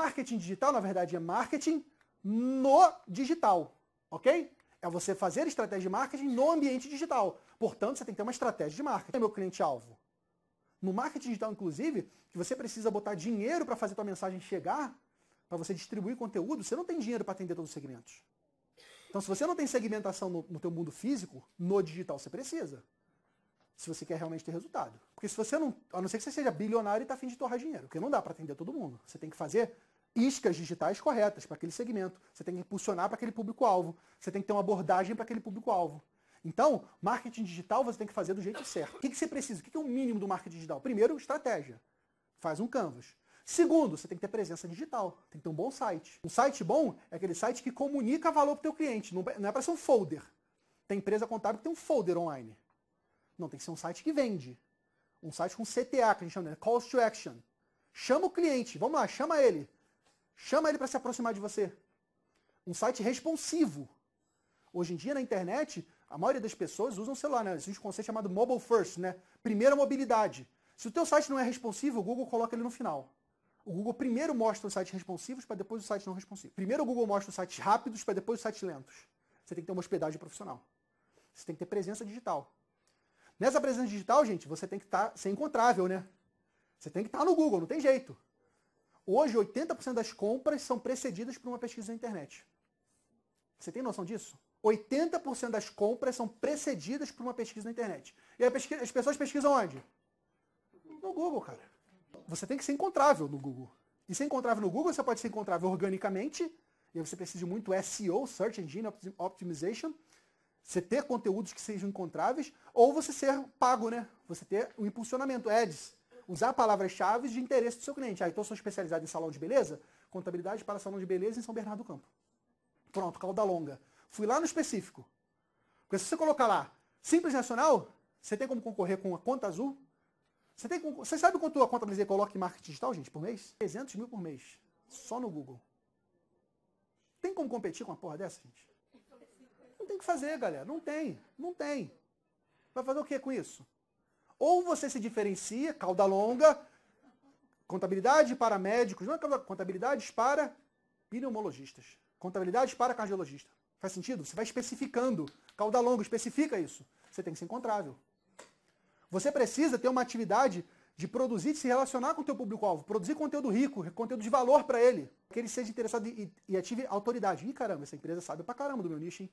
marketing digital, na verdade, é marketing no digital, ok? É você fazer estratégia de marketing no ambiente digital. Portanto, você tem que ter uma estratégia de marketing. Meu cliente-alvo. No marketing digital, inclusive, que você precisa botar dinheiro para fazer tua mensagem chegar, para você distribuir conteúdo, você não tem dinheiro para atender todos os segmentos. Então, se você não tem segmentação no, no teu mundo físico, no digital você precisa. Se você quer realmente ter resultado. Porque se você não, a não ser que você seja bilionário e está afim de torrar dinheiro, porque não dá para atender todo mundo. Você tem que fazer iscas digitais corretas para aquele segmento. Você tem que impulsionar para aquele público-alvo. Você tem que ter uma abordagem para aquele público-alvo. Então, marketing digital você tem que fazer do jeito certo. O que, que você precisa? O que, que é o mínimo do marketing digital? Primeiro, estratégia. Faz um canvas. Segundo, você tem que ter presença digital. Tem que ter um bom site. Um site bom é aquele site que comunica valor para o teu cliente. Não é para ser um folder. Tem empresa contábil que tem um folder online. Não, tem que ser um site que vende. Um site com CTA, que a gente chama de Calls to Action. Chama o cliente. Vamos lá, chama ele. Chama ele para se aproximar de você. Um site responsivo. Hoje em dia, na internet, a maioria das pessoas usam celular, né? Existe um conceito chamado mobile first, né? Primeira mobilidade. Se o teu site não é responsivo, o Google coloca ele no final. O Google primeiro mostra os sites responsivos para depois os sites não responsivos. Primeiro o Google mostra os sites rápidos para depois os sites lentos. Você tem que ter uma hospedagem profissional. Você tem que ter presença digital. Nessa presença digital, gente, você tem que estar tá, ser encontrável, né? Você tem que estar tá no Google, não tem jeito. Hoje, 80% das compras são precedidas por uma pesquisa na internet. Você tem noção disso? 80% das compras são precedidas por uma pesquisa na internet. E as pessoas pesquisam onde? No Google, cara. Você tem que ser encontrável no Google. E ser encontrável no Google, você pode ser encontrável organicamente, e aí você precisa de muito SEO, Search Engine Optimization, você ter conteúdos que sejam encontráveis, ou você ser pago, né? Você ter o impulsionamento, ads. Usar palavras-chave de interesse do seu cliente. Ah, então eu sou especializado em salão de beleza? Contabilidade para salão de beleza em São Bernardo do Campo. Pronto, cauda longa. Fui lá no específico. Porque se você colocar lá Simples Nacional, você tem como concorrer com a conta azul? Você, tem, você sabe quanto a contabilizei coloca em marketing digital, gente, por mês? 300 mil por mês. Só no Google. Tem como competir com uma porra dessa, gente? Tem que fazer, galera. Não tem. Não tem. Vai fazer o que com isso? Ou você se diferencia, cauda longa, contabilidade para médicos, não é contabilidades para pneumologistas, contabilidade para cardiologista. Faz sentido? Você vai especificando. Cauda longa, especifica isso. Você tem que ser encontrável. Você precisa ter uma atividade de produzir, de se relacionar com o teu público-alvo, produzir conteúdo rico, conteúdo de valor para ele, que ele seja interessado e, e, ative autoridade. Ih, caramba, essa empresa sabe pra caramba do meu nicho, hein?